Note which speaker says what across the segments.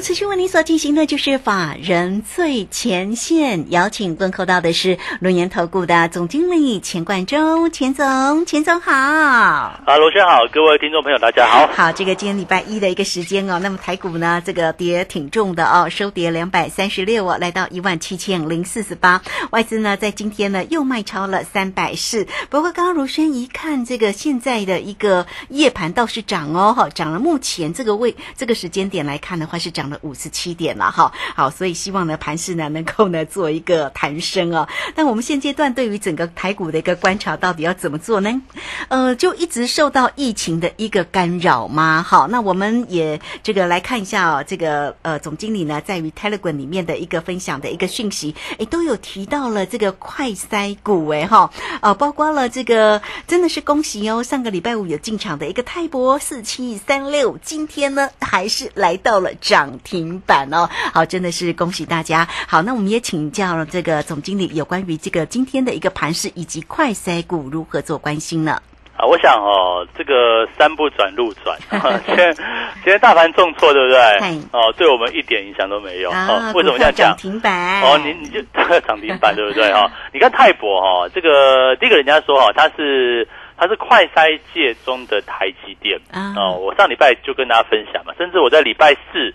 Speaker 1: 好，持续为您所进行的就是法人最前线，邀请问候到的是龙岩投顾的总经理钱冠中，钱总，钱总好。
Speaker 2: 啊，罗轩好，各位听众朋友大家好。
Speaker 1: 好，这个今天礼拜一的一个时间哦，那么台股呢，这个跌挺重的哦，收跌两百三十六哦，来到一万七千零四十八。外资呢在今天呢又卖超了三百四，不过刚刚如轩一看这个现在的一个夜盘倒是涨哦，哈，涨了。目前这个位这个时间点来看的话是涨了五十七点了哈。好，所以希望呢盘势呢能够呢做一个弹升哦。但我们现阶段对于整个台股的一个观察，到底要怎么做呢？呃，就一直受到疫情的一个干扰吗？好，那我们也这个来看一下哦，这个呃总经理呢在于 Telegram 里面的一个分享的一个讯息，诶，都有提到了这个快筛股诶哈，呃，包括了这个真的是恭喜哦，上个礼拜五有进场的一个泰博四七三六，今天呢还是来到了涨停板哦，好，真的是恭喜大家。好，那我们也请教了这个总经理有关于这个今天的一个盘势以及快筛股如何做关心呢？
Speaker 2: 啊，我想哦，这个山不转路转，今天今天大盘重挫，对不对？哦，对我们一点影响都没有。哦，为什么这样讲？
Speaker 1: 涨停板
Speaker 2: 哦，你你就 涨停板，对不对？哈，你看泰博哈，这个第一个人家说哈，它是它是快筛界中的台积电哦。我上礼拜就跟大家分享嘛，甚至我在礼拜四，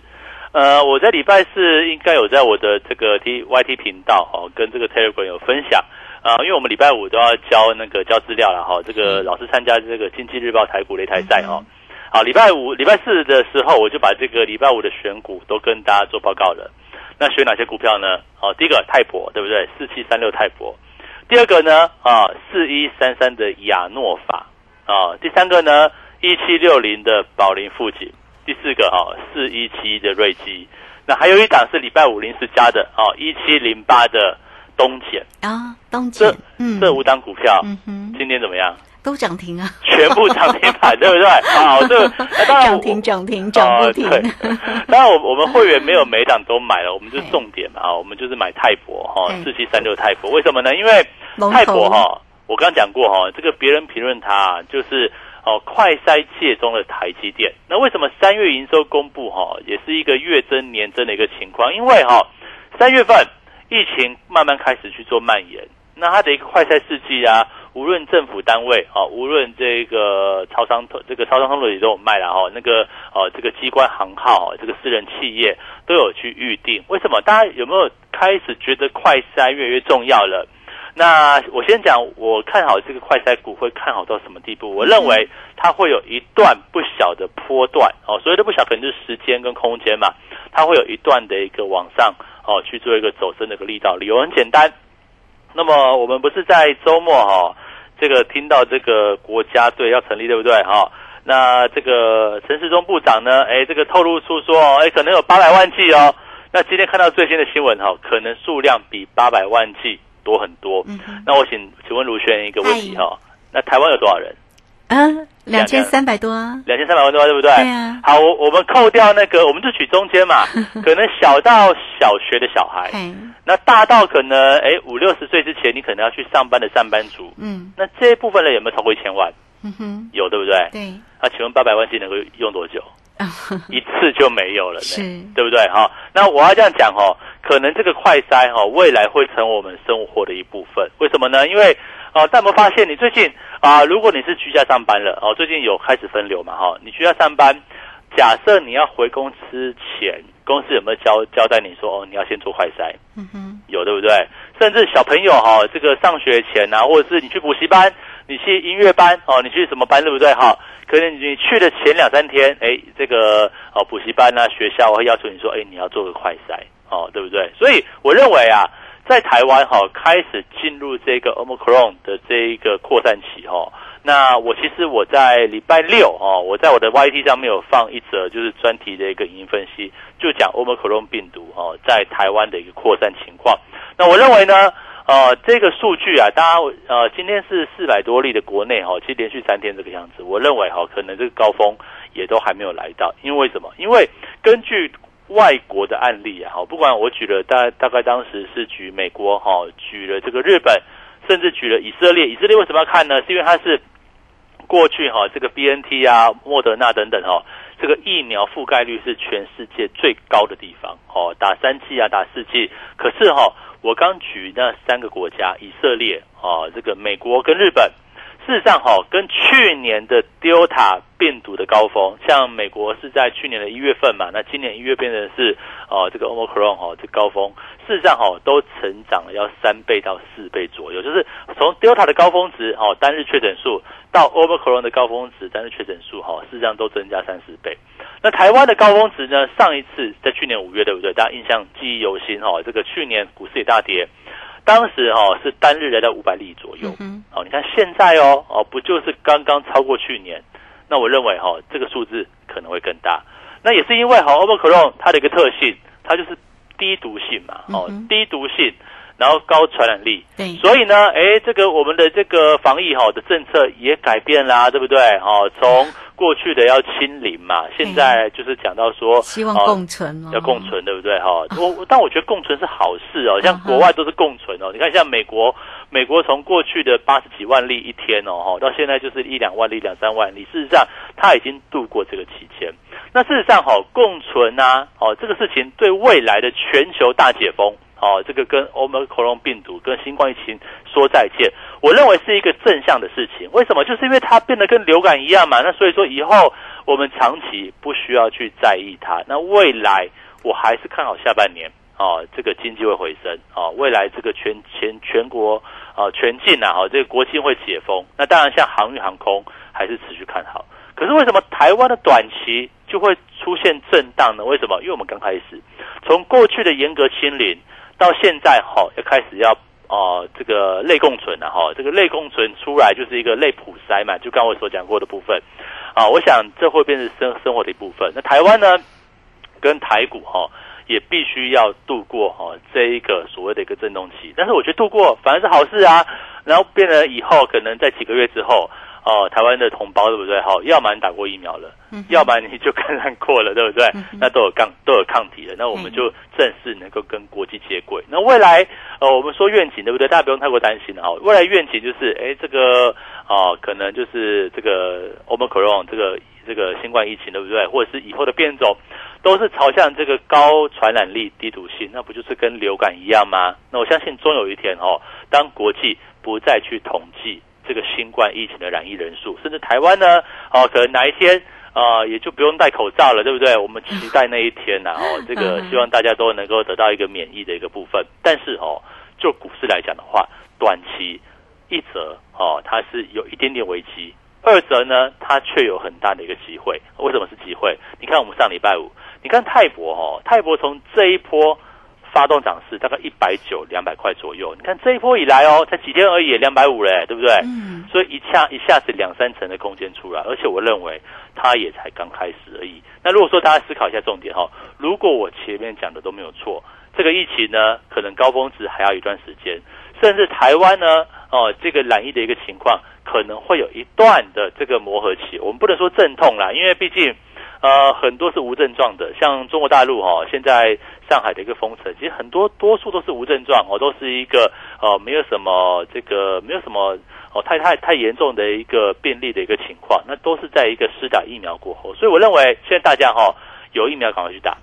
Speaker 2: 呃，我在礼拜四应该有在我的这个 T Y T 频道哦，跟这个 Telegram 有分享。啊，因为我们礼拜五都要交那个交资料了哈，这个老师参加这个经济日报台股擂台赛哈。好，礼拜五、礼拜四的时候，我就把这个礼拜五的选股都跟大家做报告了。那选哪些股票呢？好，第一个泰博，对不对？四七三六泰博。第二个呢？啊，四一三三的亚诺法。啊，第三个呢？一七六零的宝林富锦。第四个啊，四一七的瑞基。那还有一档是礼拜五临时加的哦，一七零八的。东碱
Speaker 1: 啊，东碱，
Speaker 2: 嗯，这五档股票，嗯哼，今天怎么样？
Speaker 1: 都涨停啊，
Speaker 2: 全部涨停板，对不对？好，这
Speaker 1: 涨停涨停涨不停。
Speaker 2: 当然，我我们会员 没有每档都买了，我们就重点嘛，啊，我们就是买泰博哈，四七三六泰博，为什么呢？因为泰博哈，我刚刚讲过哈，这个别人评论它就是哦，快筛界中的台积电。那为什么三月营收公布哈，也是一个月增年增的一个情况？因为哈，三月份。疫情慢慢开始去做蔓延，那它的一个快赛试剂啊，无论政府单位啊，无论这个超商这个超商通路也都有卖了哈，那个呃这个机关行号，这个私人企业都有去预定。为什么？大家有没有开始觉得快筛越来越重要了？那我先讲，我看好这个快筛股会看好到什么地步？我认为它会有一段不小的波段哦，所谓的不小可能就是时间跟空间嘛，它会有一段的一个往上。哦，去做一个走升的一个力道，理由很简单。那么我们不是在周末哈，这个听到这个国家队要成立，对不对哈？那这个陈时中部长呢，哎，这个透露出说，哎，可能有八百万剂哦。那今天看到最新的新闻哈，可能数量比八百万剂多很多。嗯那我请请问卢轩一个问题哈，那台湾有多少人？
Speaker 1: 嗯，两千三百多啊，
Speaker 2: 两千三百万多，对不对？
Speaker 1: 对啊。
Speaker 2: 好，我我们扣掉那个，我们就取中间嘛，可能小到小学的小孩，那大到可能哎五六十岁之前，你可能要去上班的上班族，嗯，那这一部分人有没有超过一千万？嗯哼，有对不对？
Speaker 1: 对。
Speaker 2: 那请问八百万剂能够用多久？一次就没有了，是，对不对？哈，那我要这样讲哦，可能这个快筛哈，未来会成我们生活的一部分。为什么呢？因为啊，但我们发现你最近啊，如果你是居家上班了哦，最近有开始分流嘛？哈，你居家上班，假设你要回公司前，公司有没有交交代你说哦，你要先做快筛？嗯哼，有对不对？甚至小朋友哈，这个上学前啊，或者是你去补习班，你去音乐班哦，你去什么班对不对？哈。可能你去的前两三天，哎，这个哦补习班啊学校会要求你说，哎，你要做个快筛，哦，对不对？所以我认为啊，在台湾哈开始进入这个 omicron 的这一个扩散期哈，那我其实我在礼拜六哦，我在我的 YT 上面有放一则就是专题的一个影音分析，就讲 omicron 病毒哦在台湾的一个扩散情况。那我认为呢，呃，这个数据啊，大家呃，今天是四百多例的国内哈，其实连续三天这个样子，我认为哈，可能这个高峰也都还没有来到，因为什么？因为根据外国的案例啊，好，不管我举了大大概当时是举美国哈，举了这个日本，甚至举了以色列。以色列为什么要看呢？是因为它是过去哈这个 B N T 啊、莫德纳等等哈，这个疫苗覆盖率是全世界最高的地方哦，打三剂啊，打四剂。可是哈，我刚举那三个国家，以色列啊，这个美国跟日本。事实上，哈，跟去年的 Delta 病毒的高峰，像美国是在去年的一月份嘛，那今年一月变成是哦，这个 Omicron 哈，这高峰，事实上哈，都成长了要三倍到四倍左右，就是从 Delta 的高峰值哈，单日确诊数到 Omicron 的高峰值单日确诊数哈，事实上都增加三四倍。那台湾的高峰值呢？上一次在去年五月，对不对？大家印象记忆犹新哈，这个去年股市也大跌。当时哈是单日来到五百例左右，哦，你看现在哦哦不就是刚刚超过去年？那我认为哈这个数字可能会更大。那也是因为哈 o m i c r o n 它的一个特性，它就是低毒性嘛，哦低毒性，然后高传染力，
Speaker 1: 对，
Speaker 2: 所以呢，哎，这个我们的这个防疫哈的政策也改变啦，对不对？哦，从过去的要清零嘛，现在就是讲到说
Speaker 1: 希望共存，
Speaker 2: 要共存，对不对？哈，我但我觉得共存是好事哦，像国外都是共存哦。你看，像美国，美国从过去的八十几万例一天哦，哈，到现在就是一两万例、两三万例，事实上它已经度过这个期间。那事实上，哈，共存啊，哦，这个事情对未来的全球大解封。哦，这个跟欧盟克隆病毒、跟新冠疫情说再见，我认为是一个正向的事情。为什么？就是因为它变得跟流感一样嘛。那所以说以后我们长期不需要去在意它。那未来我还是看好下半年哦，这个经济会回升哦。未来这个全全全国啊全境啊，哈，这个国庆会解封。那当然像航运航空还是持续看好。可是为什么台湾的短期就会出现震荡呢？为什么？因为我们刚开始从过去的严格清零。到现在哈，要开始要哦，这个类共存了哈，这个类共存出来就是一个类普筛嘛，就刚我所讲过的部分啊，我想这会变成生生活的一部分。那台湾呢，跟台股哈，也必须要度过哈这一个所谓的一个震动期，但是我觉得度过反而是好事啊，然后变得以后，可能在几个月之后。哦，台湾的同胞对不对？好，要么你打过疫苗了，要么你就感染过了，对不对？那都有抗都有抗体了，那我们就正式能够跟国际接轨。那未来，呃，我们说愿景对不对？大家不用太过担心了。哦，未来愿景就是，哎，这个啊，可能就是这个 Omicron 这个这个新冠疫情对不对？或者是以后的变种，都是朝向这个高传染力、低毒性，那不就是跟流感一样吗？那我相信终有一天哦，当国际不再去统计。这个新冠疫情的染疫人数，甚至台湾呢，哦，可能哪一天啊，也就不用戴口罩了，对不对？我们期待那一天呐，哦，这个希望大家都能够得到一个免疫的一个部分。但是哦，就股市来讲的话，短期一则哦，它是有一点点危机；二则呢，它却有很大的一个机会。为什么是机会？你看我们上礼拜五，你看泰博哦，泰博从这一波。发动涨势大概一百九两百块左右，你看这一波以来哦，才几天而已，两百五嘞，对不对？嗯。所以一下一下子两三成的空间出来，而且我认为它也才刚开始而已。那如果说大家思考一下重点哈，如果我前面讲的都没有错，这个疫情呢，可能高峰值还要一段时间，甚至台湾呢，哦，这个染疫的一个情况可能会有一段的这个磨合期。我们不能说阵痛啦，因为毕竟。呃，很多是无症状的，像中国大陆哈，现在上海的一个封城，其实很多多数都是无症状哦，都是一个呃没有什么这个没有什么哦太太太严重的一个病例的一个情况，那都是在一个施打疫苗过后，所以我认为现在大家哈有疫苗赶快去打。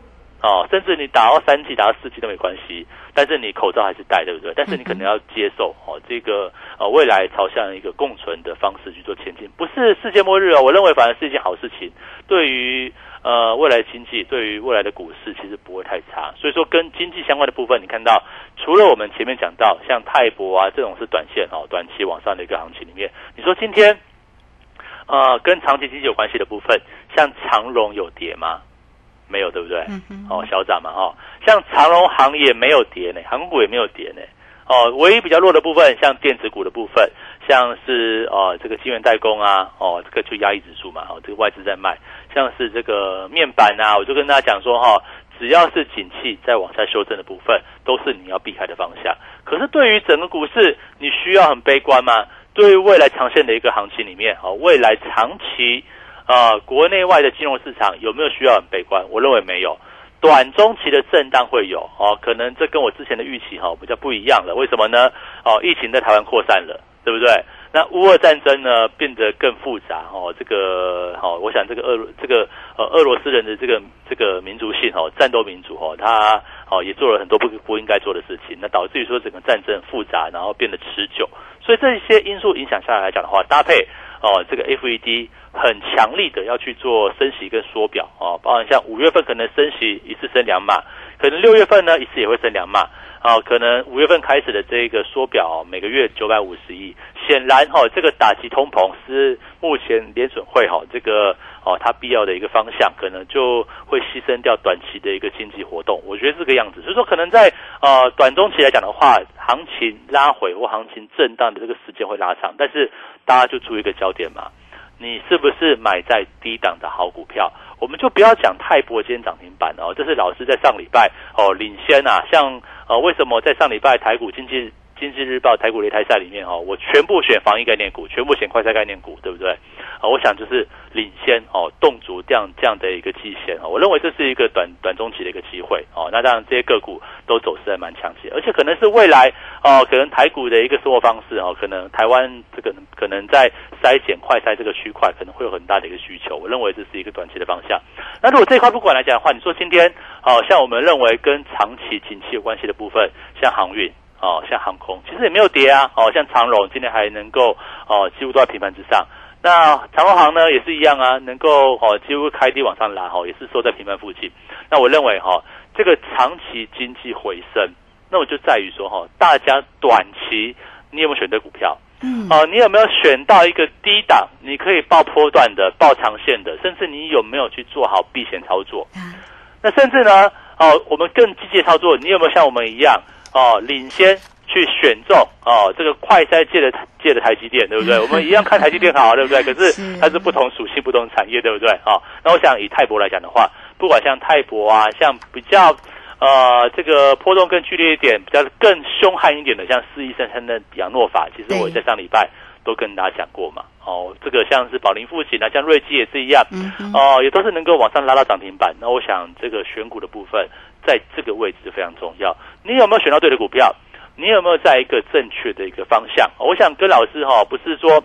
Speaker 2: 哦，甚至你打到三 G、打到四 G 都没关系，但是你口罩还是戴，对不对？但是你可能要接受哦，这个呃未来朝向一个共存的方式去做前进，不是世界末日哦。我认为反而是一件好事情，对于呃未来经济，对于未来的股市其实不会太差。所以说跟经济相关的部分，你看到除了我们前面讲到像泰博啊这种是短线哦，短期往上的一个行情里面，你说今天呃跟长期经济有关系的部分，像长荣有跌吗？没有对不对？哦，小涨嘛哈，像长隆行也没有跌呢，航空股也没有跌呢。哦，唯一比较弱的部分，像电子股的部分，像是哦这个晶圆代工啊，哦这个就压抑指数嘛，哦这个外资在卖，像是这个面板啊，我就跟大家讲说哈，只要是景气在往下修正的部分，都是你要避开的方向。可可是对于整个股市，你需要很悲观吗？对于未来长线的一个行情里面，哦，未来长期啊，国内外的金融市场有没有需要很悲观？我认为没有。短中期的震荡会有哦，可能这跟我之前的预期哈比较不一样了。为什么呢？哦，疫情在台湾扩散了，对不对？那乌俄战争呢变得更复杂哦，这个哦，我想这个俄这个呃俄罗斯人的这个这个民族性哦，战斗民族哦，他哦也做了很多不不应该做的事情，那导致于说整个战争复杂，然后变得持久。所以这些因素影响下来来讲的话，搭配。哦，这个 FED 很强力的要去做升息跟缩表哦，包含像五月份可能升息一次升两码，可能六月份呢一次也会升两码，啊，可能五月份开始的这个缩表每个月九百五十亿，显然哈这个打击通膨是目前联准会哈这个哦它必要的一个方向，可能就会牺牲掉短期的一个经济活动，我觉得这个样子，所以说可能在呃短中期来讲的话，行情拉回或行情震荡的这个时间会拉长，但是。大家就注意一个焦点嘛，你是不是买在低档的好股票？我们就不要讲泰博今天涨停板哦，这是老师在上礼拜哦领先啊，像啊为什么在上礼拜台股经济经济日报台股擂台赛里面哦，我全部选防疫概念股，全部选快赛概念股，对不对？啊，我想就是领先哦，动足这样这样的一个基线啊，我认为这是一个短短中期的一个机会哦。那当然这些个股都走势还蛮强劲，而且可能是未来哦，可能台股的一个生活方式哦，可能台湾这个可能在筛检快筛这个区块可能会有很大的一个需求，我认为这是一个短期的方向。那如果这一块不管来讲的话，你说今天哦，像我们认为跟长期景气有关系的部分，像航运哦，像航空，其实也没有跌啊哦，像长荣今天还能够哦，几乎都在平盘之上。那长隆行呢也是一样啊，能够哦几乎开低往上拉哦，也是收在平盘附近。那我认为哈，这个长期经济回升，那我就在于说哈，大家短期你有没有选对股票？嗯，哦，你有没有选到一个低档，你可以报波段的、报长线的，甚至你有没有去做好避险操作？那甚至呢，哦，我们更积极操作，你有没有像我们一样哦，领先？去选中哦，这个快筛界的界的台积电，对不对？我们一样看台积电好，对不对？可是它是不同属性、不同产业，对不对？哦，那我想以泰博来讲的话，不管像泰博啊，像比较呃这个波动更剧烈一点、比较更凶悍一点的，像四一三三的亚诺法，其实我在上礼拜都跟大家讲过嘛。哦，这个像是宝林富锦啊，像瑞基也是一样，哦，也都是能够往上拉到涨停板。那我想这个选股的部分，在这个位置非常重要。你有没有选到对的股票？你有没有在一个正确的一个方向？我想跟老师哈，不是说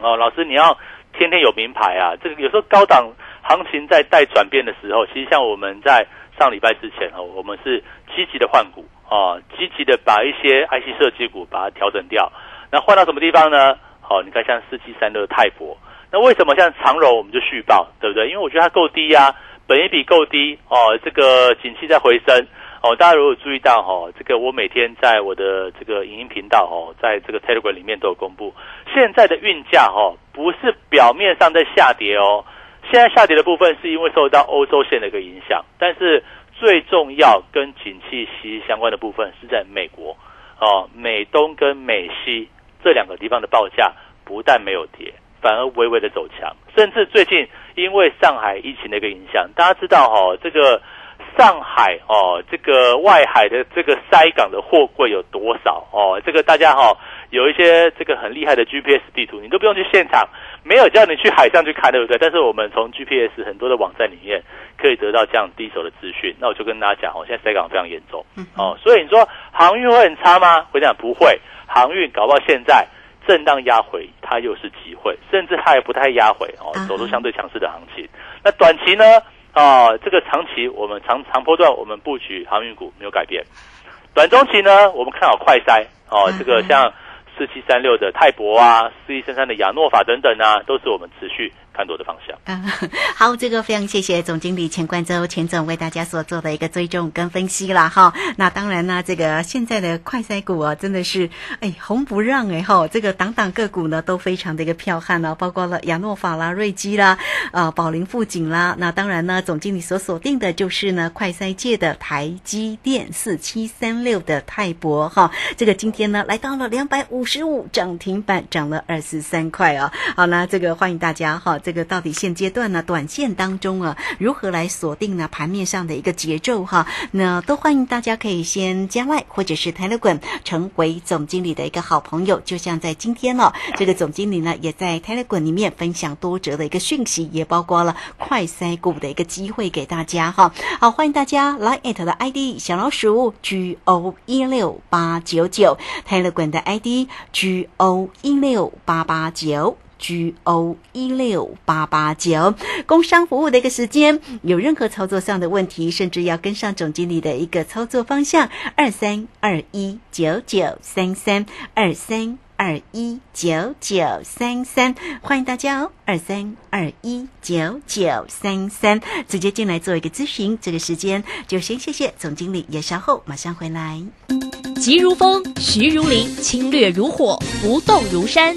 Speaker 2: 哦，老师你要天天有名牌啊。这个有时候高档行情在带转变的时候，其实像我们在上礼拜之前哦，我们是积极的换股啊，积极的把一些 IC 设计股把它调整掉。那换到什么地方呢？哦，你看像四七三的泰博，那为什么像长荣我们就续报，对不对？因为我觉得它够低呀，本一比够低哦，这个景气在回升。哦，大家如果注意到哈，这个我每天在我的这个影音频道哦，在这个 Telegram 里面都有公布，现在的运价哈不是表面上在下跌哦，现在下跌的部分是因为受到欧洲线的一个影响，但是最重要跟景气息息相关的部分是在美国哦，美东跟美西这两个地方的报价不但没有跌，反而微微的走强，甚至最近因为上海疫情的一个影响，大家知道哈这个。上海哦，这个外海的这个塞港的货柜有多少哦？这个大家哈有一些这个很厉害的 GPS 地图，你都不用去现场，没有叫你去海上去看，对不对？但是我们从 GPS 很多的网站里面可以得到这样第一手的资讯。那我就跟大家讲哦，现在塞港非常严重哦，所以你说航运会很差吗？我讲不会，航运搞不好现在震荡压回，它又是机会，甚至它也不太压回哦，走出相对强势的行情。那短期呢？啊，这个长期我们长长波段我们布局航运股没有改变，短中期呢，我们看好快筛哦，这个像四七三六的泰博啊，四一三三的亚诺法等等啊，都是我们持续。看多的方向。嗯，
Speaker 1: 好，这个非常谢谢总经理钱冠洲钱总为大家所做的一个追踪跟分析啦。哈。那当然呢，这个现在的快赛股啊，真的是哎红不让哎哈，这个档档个股呢都非常的一个彪悍哦，包括了亚诺法啦、瑞基啦、啊宝林富锦啦。那当然呢，总经理所锁定的就是呢快赛界的台积电四七三六的泰博哈。这个今天呢来到了两百五十五涨停板，涨了二十三块啊。好，那这个欢迎大家哈。这个到底现阶段呢，短线当中啊，如何来锁定呢盘面上的一个节奏哈？那都欢迎大家可以先加外或者是 Telegram 成为总经理的一个好朋友。就像在今天哦，这个总经理呢也在 Telegram 里面分享多折的一个讯息，也包括了快筛股的一个机会给大家哈。好，欢迎大家来 at 的 ID 小老鼠 G O 一六八九九 Telegram 的 ID G O 一六八八九。G O 一六八八九，工商服务的一个时间，有任何操作上的问题，甚至要跟上总经理的一个操作方向，二三二一九九三三二三二一九九三三，欢迎大家哦，二三二一九九三三，直接进来做一个咨询。这个时间就先谢谢总经理，也稍后马上回来。
Speaker 3: 急如风，徐如林，侵略如火，不动如山。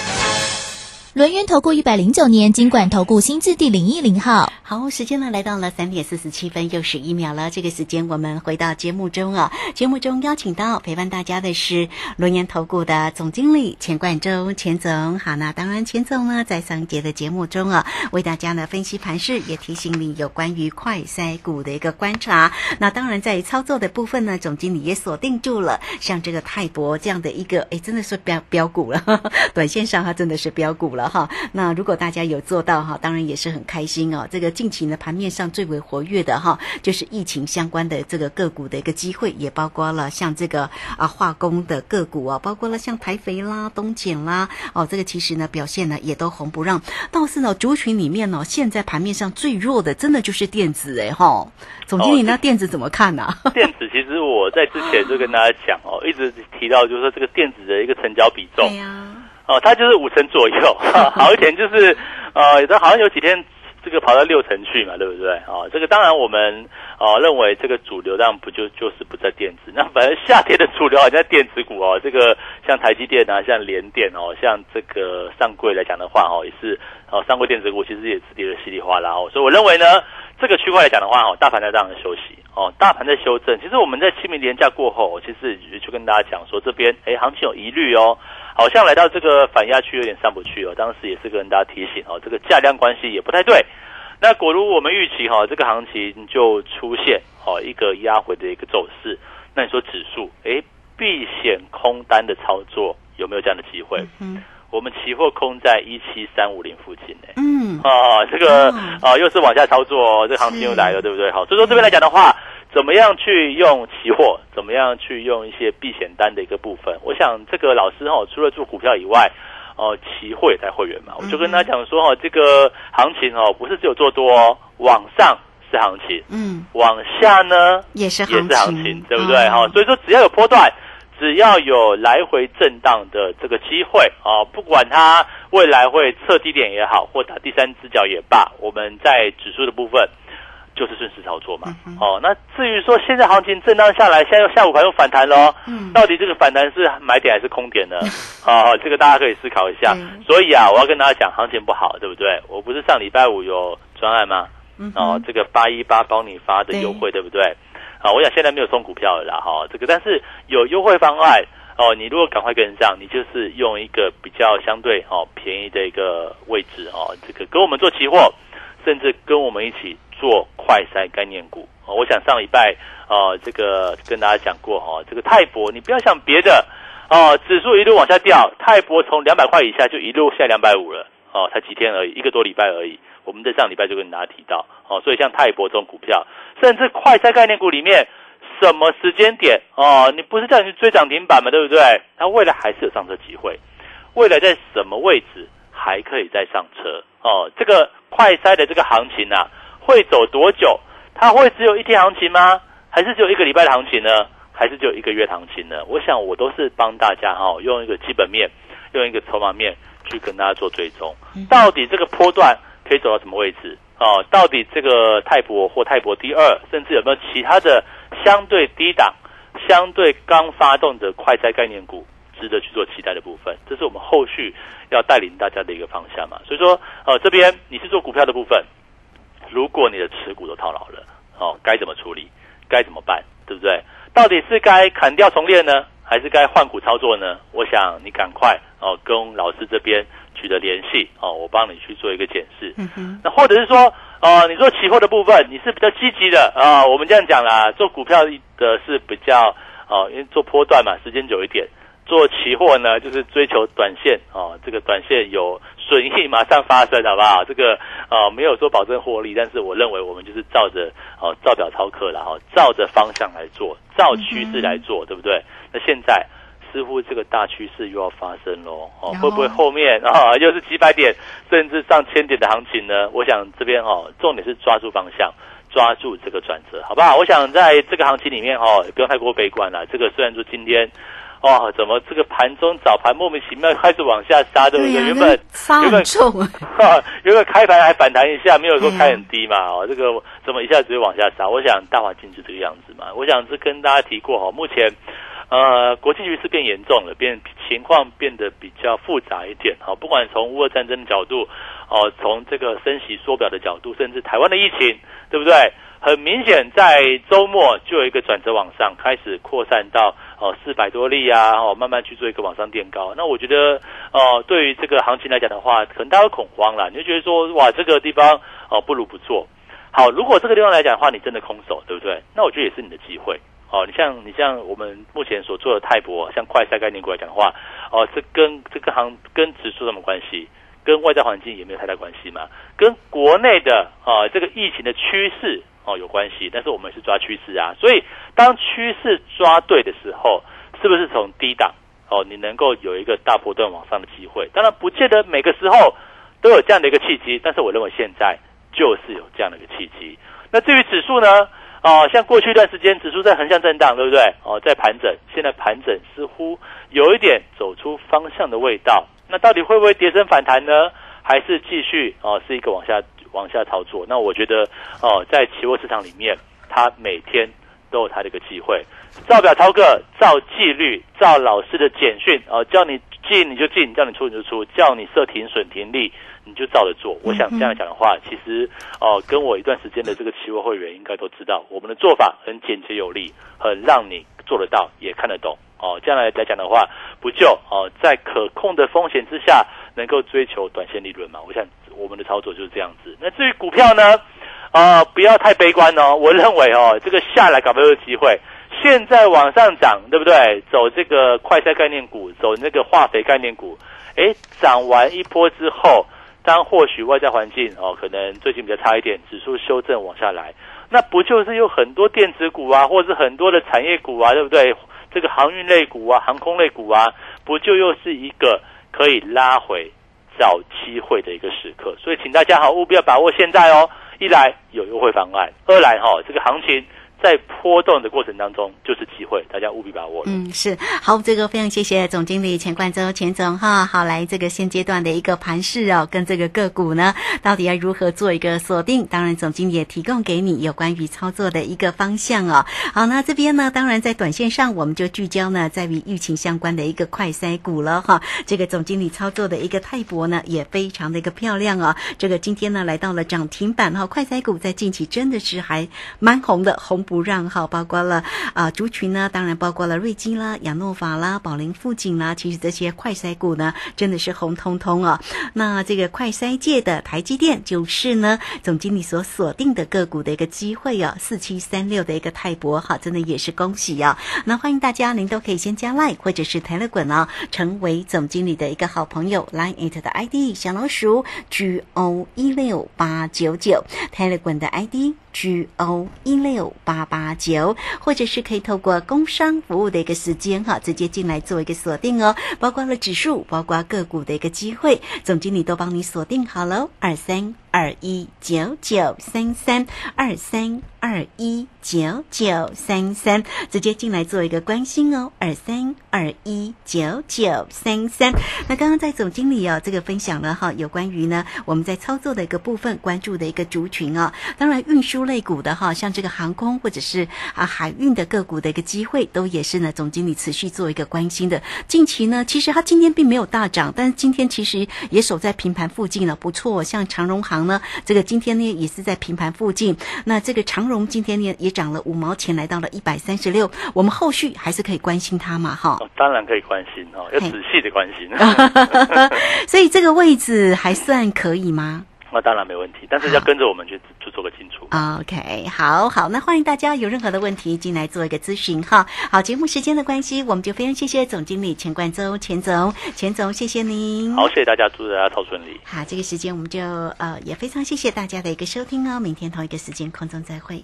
Speaker 4: 轮源投顾一百零九年金管投顾新字第零一零号。
Speaker 1: 好，时间呢来到了三点四十七分又十一秒了。这个时间我们回到节目中啊，节目中邀请到陪伴大家的是轮研投顾的总经理钱冠中钱总。好，那当然钱总呢在上节的节目中啊，为大家呢分析盘势，也提醒你有关于快筛股的一个观察。那当然在操作的部分呢，总经理也锁定住了，像这个泰博这样的一个，哎，真的是标标股了，短线上它真的是标股了哈。那如果大家有做到哈，当然也是很开心哦。这个。近期呢，盘面上最为活跃的哈，就是疫情相关的这个个股的一个机会，也包括了像这个啊化工的个股啊，包括了像台肥啦、东碱啦，哦，这个其实呢表现呢也都红不让。倒是呢族群里面呢，现在盘面上最弱的，真的就是电子哎哈。总经理，那电子怎么看呢？
Speaker 2: 电子其实我在之前就跟大家讲哦，一直提到就是说这个电子的一个成交比重，
Speaker 1: 对呀，
Speaker 2: 哦，它就是五成左右，好一点就是呃，好像有几天。这个跑到六成去嘛，对不对？哦，这个当然我们哦认为这个主流当然不就就是不在电子，那反正夏天的主流好像在电子股哦，这个像台积电啊，像联电哦，像这个上柜来讲的话哦，也是哦上柜电子股其实也是跌得稀里哗啦哦，所以我认为呢，这个区块来讲的话哦，大盘在这样休息哦，大盘在修正。其实我们在清明年假过后，其实就跟大家讲说这边哎行情有疑虑哦。好像来到这个反压区有点上不去哦，当时也是跟大家提醒哦，这个价量关系也不太对。那果如我们预期哈，这个行情就出现哦一个压回的一个走势。那你说指数哎避险空单的操作有没有这样的机会？嗯，我们期货空在一七三五零附近呢。嗯，啊这个啊又是往下操作，这个行情又来了，对不对？好，所以说这边来讲的话。怎么样去用期货？怎么样去用一些避险单的一个部分？我想这个老师哦，除了做股票以外，哦，期货也在会员嘛。我就跟他讲说哦，这个行情哦，不是只有做多，往上是行情，嗯，往下呢
Speaker 1: 也是
Speaker 2: 也是行情，对不对？哈，所以说只要有波段，只要有来回震荡的这个机会啊，不管它未来会测低点也好，或打第三只脚也罢，我们在指数的部分。就是顺势操作嘛，哦，那至于说现在行情震荡下来，现在下午盘又反弹喽，到底这个反弹是买点还是空点呢？哦，这个大家可以思考一下。所以啊，我要跟大家讲，行情不好，对不对？我不是上礼拜五有专案吗？哦，这个八一八帮你发的优惠，对不对？啊，我想现在没有送股票了啦，哈，这个但是有优惠方案哦，你如果赶快跟上，你就是用一个比较相对哦便宜的一个位置哦，这个跟我们做期货，甚至跟我们一起。做快筛概念股我想上礼拜哦，这个跟大家讲过哈，这个泰博你不要想别的哦，指数一路往下掉，泰博从两百块以下就一路下两百五了，哦，才几天而已，一个多礼拜而已。我们在上礼拜就跟大家提到，哦，所以像泰博这种股票，甚至快餐概念股里面，什么时间点哦，你不是叫你去追涨停板嘛，对不对？它未来还是有上车机会，未来在什么位置还可以再上车哦？这个快筛的这个行情啊，会走多久？它会只有一天行情吗？还是只有一个礼拜的行情呢？还是只有一个月行情呢？我想我都是帮大家哈，用一个基本面，用一个筹码面去跟大家做追踪，到底这个波段。可以走到什么位置？哦，到底这个泰博或泰博第二，甚至有没有其他的相对低档、相对刚发动的快哉概念股，值得去做期待的部分？这是我们后续要带领大家的一个方向嘛。所以说，呃，这边你是做股票的部分，如果你的持股都套牢了，哦，该怎么处理？该怎么办？对不对？到底是该砍掉重练呢，还是该换股操作呢？我想你赶快哦，跟老师这边。取得联系哦，我帮你去做一个检视。那或者是说，呃，你做期货的部分，你是比较积极的啊。我们这样讲啦，做股票的是比较哦，因为做波段嘛，时间久一点。做期货呢，就是追求短线哦，这个短线有损益马上发生，好不好？这个呃，没有说保证获利，但是我认为我们就是照着哦，照表操课了哈照着方向来做，照趋势来做，对不对？那现在。似乎这个大趋势又要发生喽，哦，会不会后面啊 又是几百点甚至上千点的行情呢？我想这边哦，重点是抓住方向，抓住这个转折，好不好？我想在这个行情里面哦，也不用太过悲观了。这个虽然说今天哦，怎么这个盘中早盘莫名其妙开始往下杀，对不对？原本
Speaker 1: 原本
Speaker 2: 重，原本开盘还反弹一下，没有说开很低嘛，哦，这个怎么一下子就往下杀？我想大环境就这个样子嘛。我想是跟大家提过哈，目前。呃，国际局势变严重了，变情况变得比较复杂一点。哈，不管从乌俄战争的角度，哦，从这个升息缩表的角度，甚至台湾的疫情，对不对？很明显，在周末就有一个转折往上，开始扩散到哦四百多例啊，哦慢慢去做一个往上垫高。那我觉得，哦，对于这个行情来讲的话，可能大家恐慌了，你就觉得说，哇，这个地方哦不如不做。好，如果这个地方来讲的话，你真的空手，对不对？那我觉得也是你的机会。哦，你像你像我们目前所做的泰博，像快赛概念股来讲的话，哦，这跟这个行跟指数什么关系？跟外在环境也没有太大关系嘛？跟国内的啊这个疫情的趋势哦有关系，但是我们是抓趋势啊，所以当趋势抓对的时候，是不是从低档哦你能够有一个大波段往上的机会？当然不见得每个时候都有这样的一个契机，但是我认为现在就是有这样的一个契机。那至于指数呢？哦，像过去一段时间，指数在横向震荡，对不对？哦，在盘整，现在盘整似乎有一点走出方向的味道。那到底会不会跌升反弹呢？还是继续哦，是一个往下往下操作？那我觉得哦，在期货市场里面，它每天都有它的一个机会。照表操课，照纪律，照老师的简讯哦，叫你进你就进，叫你出你就出，叫你设停损停利。你就照着做。我想这样讲的话，其实哦，跟我一段时间的这个期货会员应该都知道，我们的做法很简洁有力，很让你做得到，也看得懂哦。这样来来讲的话，不就哦，在可控的风险之下，能够追求短线利润嘛？我想我们的操作就是这样子。那至于股票呢，啊，不要太悲观哦。我认为哦，这个下来搞不有机会。现在往上涨，对不对？走这个快餐概念股，走那个化肥概念股，哎，涨完一波之后。当或许外在环境哦，可能最近比较差一点，指数修正往下来，那不就是有很多电子股啊，或者是很多的产业股啊，对不对？这个航运类股啊，航空类股啊，不就又是一个可以拉回找机会的一个时刻？所以，请大家好务必要把握现在哦。一来有优惠方案，二来哈这个行情。在波动的过程当中，就是机会，大家务必把握。
Speaker 1: 嗯，是好，这个非常谢谢总经理钱冠洲钱总哈。好，来这个现阶段的一个盘势哦，跟这个个股呢，到底要如何做一个锁定？当然，总经理也提供给你有关于操作的一个方向哦。好，那这边呢，当然在短线上，我们就聚焦呢，在于疫情相关的一个快筛股了哈。这个总经理操作的一个泰博呢，也非常的一个漂亮哦。这个今天呢，来到了涨停板哈。快筛股在近期真的是还蛮红的，红。不让哈，包括了啊族群呢，当然包括了瑞金啦、亚诺法啦、宝林富锦啦，其实这些快筛股呢，真的是红彤彤哦。那这个快筛界的台积电，就是呢总经理所锁定的个股的一个机会哦，四七三六的一个泰博哈，真的也是恭喜啊。那欢迎大家，您都可以先加 Line 或者是 Telegram 啊，成为总经理的一个好朋友。Line it 的 ID 小老鼠 G O 一六八九九，Telegram 的 ID。G O 一六八八九，或者是可以透过工商服务的一个时间哈，直接进来做一个锁定哦，包括了指数，包括个股的一个机会，总经理都帮你锁定好了，二三二一九九三三二三二一九九三三，直接进来做一个关心哦，二三二一九九三三。那刚刚在总经理哦这个分享了哈，有关于呢我们在操作的一个部分关注的一个族群哦，当然运输。类股的哈，像这个航空或者是啊海运的个股的一个机会，都也是呢总经理持续做一个关心的。近期呢，其实它今天并没有大涨，但是今天其实也守在平盘附近了，不错。像长荣航呢，这个今天呢也是在平盘附近。那这个长荣今天呢也涨了五毛钱，来到了一百三十六。我们后续还是可以关心它嘛，哈。
Speaker 2: 当然可以关心哦，要仔细的关心。
Speaker 1: 所以这个位置还算可以吗？
Speaker 2: 那当然没问题，但是要跟着我们去去做个清楚。
Speaker 1: OK，好好，那欢迎大家有任何的问题进来做一个咨询哈。好，节目时间的关系，我们就非常谢谢总经理钱冠周钱总，钱总谢谢您。
Speaker 2: 好，谢谢大家，祝大家超顺利。
Speaker 1: 好，这个时间我们就呃也非常谢谢大家的一个收听哦，明天同一个时间空中再会。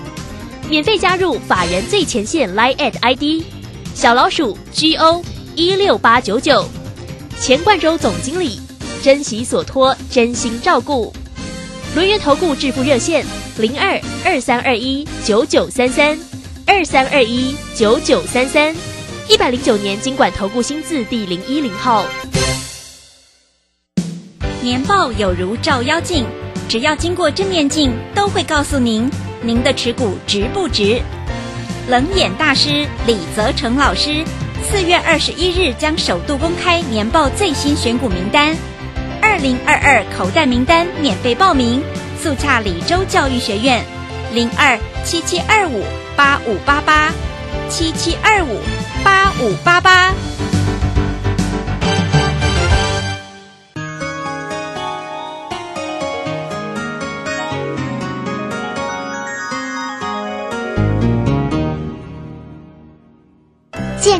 Speaker 3: 免费加入法人最前线 Line at ID 小老鼠 G O 一六八九九，钱冠洲总经理，珍惜所托，真心照顾。轮源投顾致富热线零二二三二一九九三三二三二一九九三三，一百零九年经管投顾新字第零一零号。
Speaker 5: 年报有如照妖镜，只要经过正面镜，都会告诉您。您的持股值不值？冷眼大师李泽成老师四月二十一日将首度公开年报最新选股名单，二零二二口袋名单免费报名，速洽李州教育学院零二七七二五八五八八七七二五八五八八。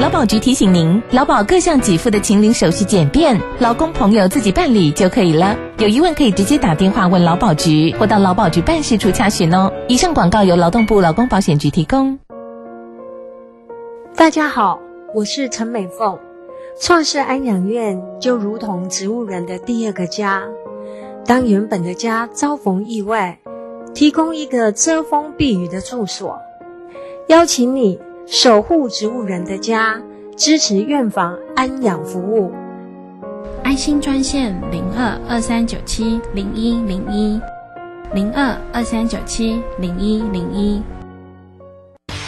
Speaker 6: 劳保局提醒您，劳保各项给付的请领手续简便，劳工朋友自己办理就可以了。有疑问可以直接打电话问劳保局，或到劳保局办事处查询哦。以上广告由劳动部劳工保险局提供。
Speaker 7: 大家好，我是陈美凤。创世安养院就如同植物人的第二个家，当原本的家遭逢意外，提供一个遮风避雨的住所，邀请你。守护植物人的家，支持院房安养服务。
Speaker 8: 爱心专线零二二三九七零一零一零二二三九七零一零一。